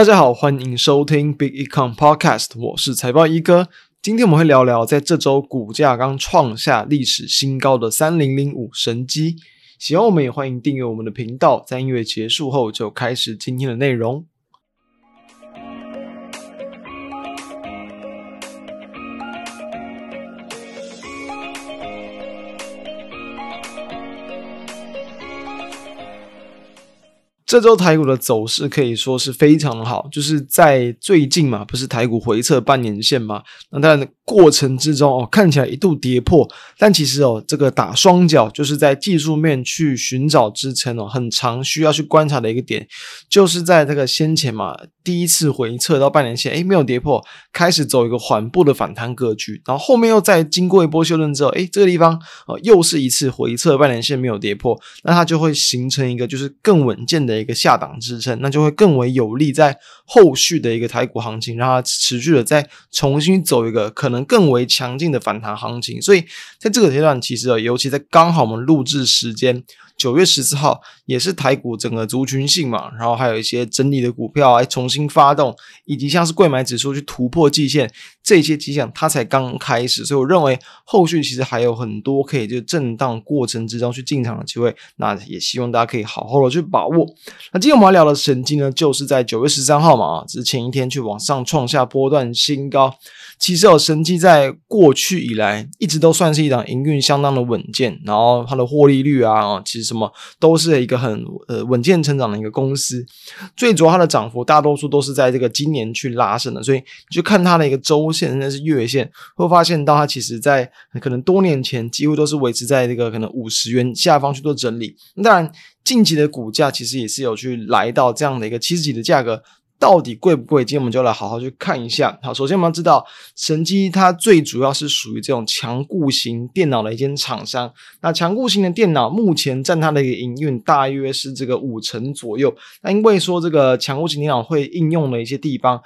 大家好，欢迎收听 Big Econ Podcast，我是财报一哥。今天我们会聊聊在这周股价刚创下历史新高的三零零五神机。喜欢我们也欢迎订阅我们的频道。在音乐结束后，就开始今天的内容。这周台股的走势可以说是非常好，就是在最近嘛，不是台股回测半年线嘛？那当然过程之中哦，看起来一度跌破，但其实哦，这个打双脚就是在技术面去寻找支撑哦，很长需要去观察的一个点，就是在这个先前嘛，第一次回测到半年线，诶，没有跌破，开始走一个缓步的反弹格局，然后后面又再经过一波修正之后，诶，这个地方哦，又是一次回测半年线没有跌破，那它就会形成一个就是更稳健的。一个下档支撑，那就会更为有利在后续的一个台股行情，让它持续的再重新走一个可能更为强劲的反弹行情。所以在这个阶段，其实啊尤其在刚好我们录制时间。九月十四号也是台股整个族群性嘛，然后还有一些整理的股票来重新发动，以及像是柜买指数去突破季线这些迹象，它才刚开始，所以我认为后续其实还有很多可以就震荡过程之中去进场的机会，那也希望大家可以好好的去把握。那今天我们要聊的神机呢，就是在九月十三号嘛，啊，之前一天去往上创下波段新高。其实有神机在过去以来一直都算是一档营运相当的稳健，然后它的获利率啊，其实什么都是一个很呃稳健成长的一个公司。最主要它的涨幅大多数都是在这个今年去拉升的，所以你就看它的一个周线甚至是月线，会发现到它其实在可能多年前几乎都是维持在这个可能五十元下方去做整理。当然近期的股价其实也是有去来到这样的一个七十几的价格。到底贵不贵？今天我们就来好好去看一下。好，首先我们要知道，神机它最主要是属于这种强固型电脑的一间厂商。那强固型的电脑目前占它的一个营运大约是这个五成左右。那因为说这个强固型电脑会应用的一些地方，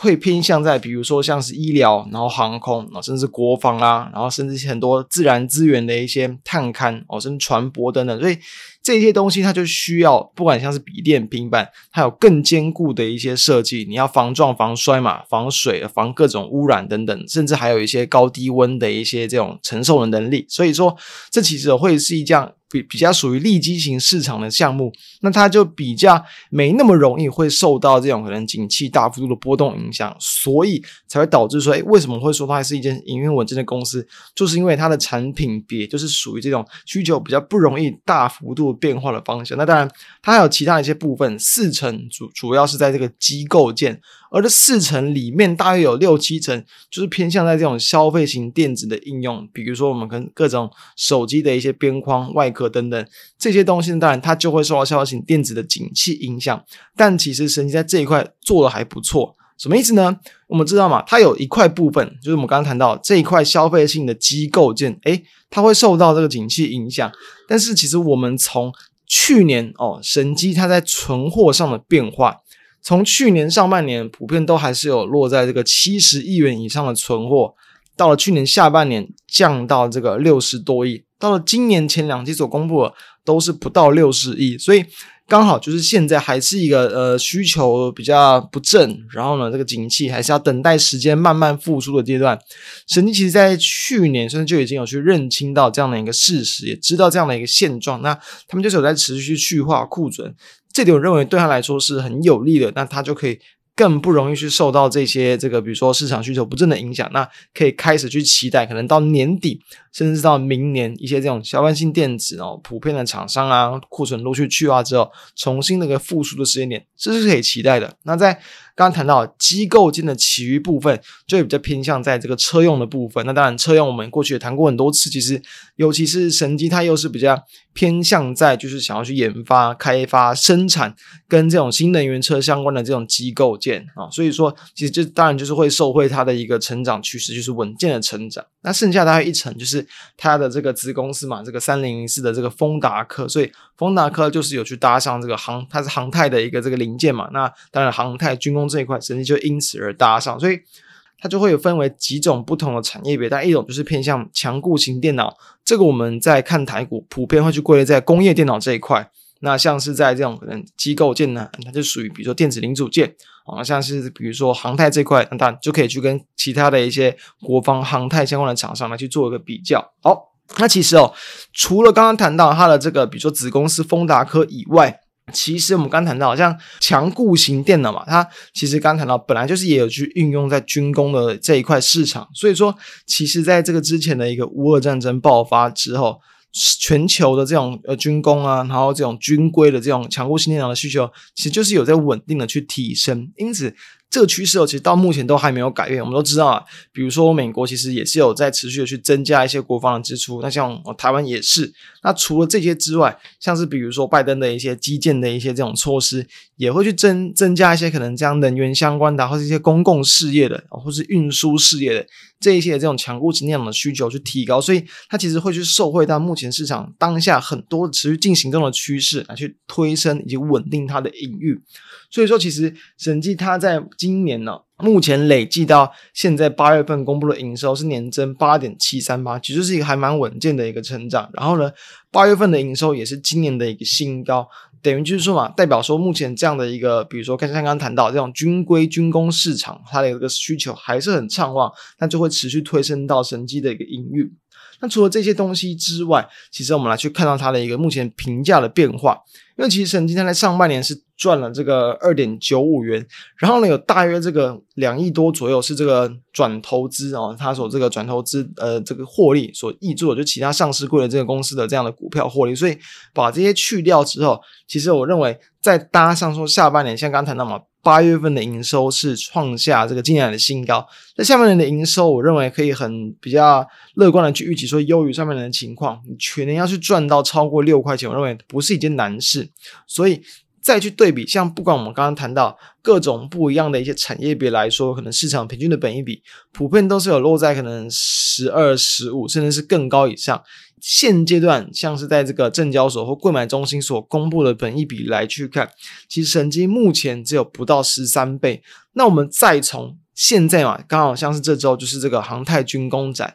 会偏向在比如说像是医疗，然后航空，甚至国防啊，然后甚至很多自然资源的一些探勘哦，甚至船舶等等，所以。这些东西它就需要，不管像是笔电、平板，它有更坚固的一些设计。你要防撞、防摔嘛，防水、防各种污染等等，甚至还有一些高低温的一些这种承受的能力。所以说，这其实会是一项比比较属于利基型市场的项目，那它就比较没那么容易会受到这种可能景气大幅度的波动影响，所以才会导致说，诶，为什么会说它是一间营运稳健的公司？就是因为它的产品别就是属于这种需求比较不容易大幅度。变化的方向，那当然，它还有其他一些部分，四成主主要是在这个机构件，而这四成里面大约有六七成就是偏向在这种消费型电子的应用，比如说我们跟各种手机的一些边框、外壳等等。这些东西，当然它就会受到消费型电子的景气影响。但其实神机在这一块做的还不错，什么意思呢？我们知道嘛，它有一块部分，就是我们刚刚谈到这一块消费性的机构件，诶，它会受到这个景气影响。但是其实我们从去年哦，神机它在存货上的变化，从去年上半年普遍都还是有落在这个七十亿元以上的存货，到了去年下半年降到这个六十多亿，到了今年前两季所公布的都是不到六十亿，所以。刚好就是现在还是一个呃需求比较不振，然后呢，这个景气还是要等待时间慢慢复苏的阶段。神机其实在去年甚至就已经有去认清到这样的一个事实，也知道这样的一个现状，那他们就是有在持续去化库存，这点我认为对他来说是很有利的，那他就可以。更不容易去受到这些这个，比如说市场需求不振的影响，那可以开始去期待，可能到年底，甚至到明年，一些这种消费性电子哦，普遍的厂商啊，库存陆续去化之后，重新那个复苏的时间点，这是可以期待的。那在刚谈到机构间的其余部分，就比较偏向在这个车用的部分。那当然，车用我们过去也谈过很多次，其实尤其是神机，它又是比较偏向在就是想要去研发、开发、生产跟这种新能源车相关的这种机构件啊。所以说，其实这当然就是会受惠它的一个成长趋势，就是稳健的成长。那剩下大概一层就是它的这个子公司嘛，这个三零零四的这个丰达科，所以丰达科就是有去搭上这个航，它是航太的一个这个零件嘛。那当然，航太军工。这一块神机就因此而搭上，所以它就会有分为几种不同的产业别，但一种就是偏向强固型电脑，这个我们在看台股普遍会去归类在工业电脑这一块。那像是在这种可能机构件呢，它就属于比如说电子零组件。啊，像是比如说航太这块，那当然就可以去跟其他的一些国防航太相关的厂商来去做一个比较。好，那其实哦，除了刚刚谈到它的这个比如说子公司丰达科以外，其实我们刚谈到，像强固型电脑嘛，它其实刚谈到本来就是也有去运用在军工的这一块市场，所以说，其实在这个之前的一个乌俄战争爆发之后，全球的这种呃军工啊，然后这种军规的这种强固性电脑的需求，其实就是有在稳定的去提升，因此。这个趋势哦，其实到目前都还没有改变。我们都知道啊，比如说美国其实也是有在持续的去增加一些国防的支出。那像台湾也是。那除了这些之外，像是比如说拜登的一些基建的一些这种措施，也会去增增加一些可能这样能源相关的，或是一些公共事业的，或是运输事业的这一些这种强固型电脑的需求去提高。所以它其实会去受惠到目前市场当下很多持续进行中的趋势来去推升以及稳定它的隐喻。所以说，其实审计它在今年呢，目前累计到现在八月份公布的营收是年增八点七三八，其实是一个还蛮稳健的一个成长。然后呢，八月份的营收也是今年的一个新高，等于就是说嘛，代表说目前这样的一个，比如说看像刚刚谈到这种军规军工市场，它的一个需求还是很畅旺，那就会持续推升到审计的一个营运。那除了这些东西之外，其实我们来去看到它的一个目前评价的变化。因为其实审计它在上半年是赚了这个二点九五元，然后呢有大约这个两亿多左右是这个转投资哦，它所这个转投资呃这个获利所挹注的，就其他上市柜的这个公司的这样的股票获利。所以把这些去掉之后，其实我认为再搭上说下半年，像刚才那么。八月份的营收是创下这个今年的新高，那下半年的营收，我认为可以很比较乐观的去预期说优于上半年的情况，你全年要去赚到超过六块钱，我认为不是一件难事。所以再去对比，像不管我们刚刚谈到各种不一样的一些产业别来说，可能市场平均的本益比普遍都是有落在可能十二、十五，甚至是更高以上。现阶段，像是在这个证交所或柜买中心所公布的本益比来去看，其实审计目前只有不到十三倍。那我们再从现在嘛，刚好像是这周就是这个航太军工展。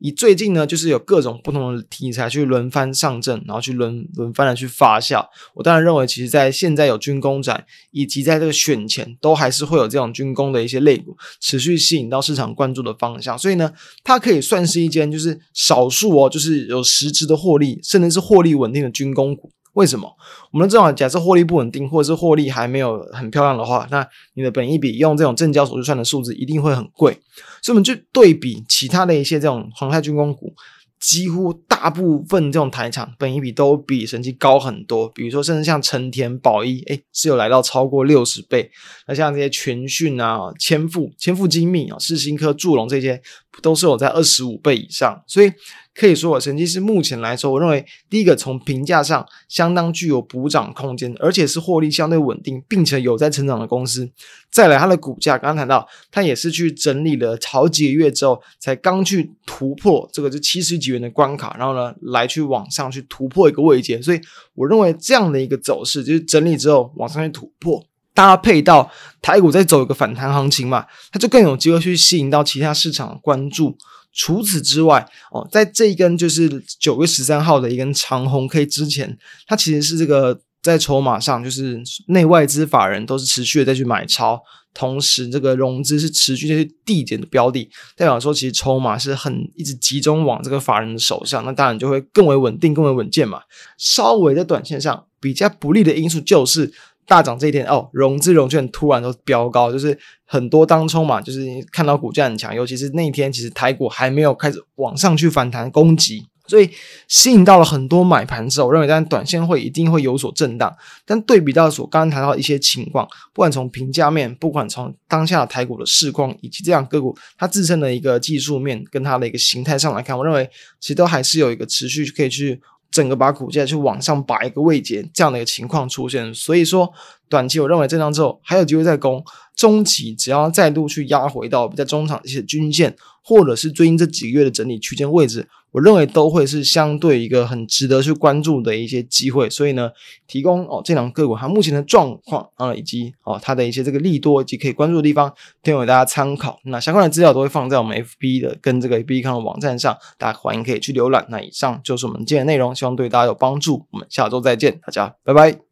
以最近呢，就是有各种不同的题材去轮番上阵，然后去轮轮番的去发酵。我当然认为，其实在现在有军工展，以及在这个选前，都还是会有这种军工的一些类股持续吸引到市场关注的方向。所以呢，它可以算是一间就是少数哦，就是有实质的获利，甚至是获利稳定的军工股。为什么？我们这种假设获利不稳定，或者是获利还没有很漂亮的话，那你的本益比用这种证交所去算的数字一定会很贵。所以我们就对比其他的一些这种航太军工股，几乎大部分这种台厂本益比都比审计高很多。比如说，甚至像成田、宝一，诶，是有来到超过六十倍。那像这些全讯啊、千富、千富精密啊、世新科、祝融这些，都是有在二十五倍以上。所以。可以说，我成绩是目前来说，我认为第一个从评价上相当具有补涨空间，而且是获利相对稳定，并且有在成长的公司。再来，它的股价刚刚谈到，它也是去整理了好几个月之后，才刚去突破这个就七十几元的关卡，然后呢，来去往上去突破一个位阶。所以，我认为这样的一个走势，就是整理之后往上去突破，搭配到台股再走一个反弹行情嘛，它就更有机会去吸引到其他市场的关注。除此之外，哦，在这一根就是九月十三号的一根长红 K 之前，它其实是这个在筹码上，就是内外资法人都是持续的再去买超，同时这个融资是持续的去递减的标的，代表说其实筹码是很一直集中往这个法人的手上，那当然就会更为稳定、更为稳健嘛。稍微在短线上比较不利的因素就是。大涨这一天哦，融资融券突然都飙高，就是很多当冲嘛，就是看到股价很强，尤其是那一天，其实台股还没有开始往上去反弹攻击，所以吸引到了很多买盘之后，我认为但短线会一定会有所震荡。但对比到所刚刚谈到的一些情况，不管从评价面，不管从当下的台股的市况，以及这样个股它自身的一个技术面跟它的一个形态上来看，我认为其实都还是有一个持续可以去。整个把股价去往上拔一个位阶，这样的一个情况出现，所以说短期我认为震荡之后还有机会再攻，中期只要再度去压回到比较中场一些均线，或者是最近这几个月的整理区间位置，我认为都会是相对一个很值得去关注的一些机会。所以呢，提供哦这两个股它目前的状况啊，以及哦它的一些这个利多以及可以关注的地方，提供给大家参考。那相关的资料都会放在我们 FB 的跟这个 B 康的网站上，大家欢迎可以去浏览。那以上就是我们今天的内容，希望对大家有帮助。我们下周再见，大家拜拜。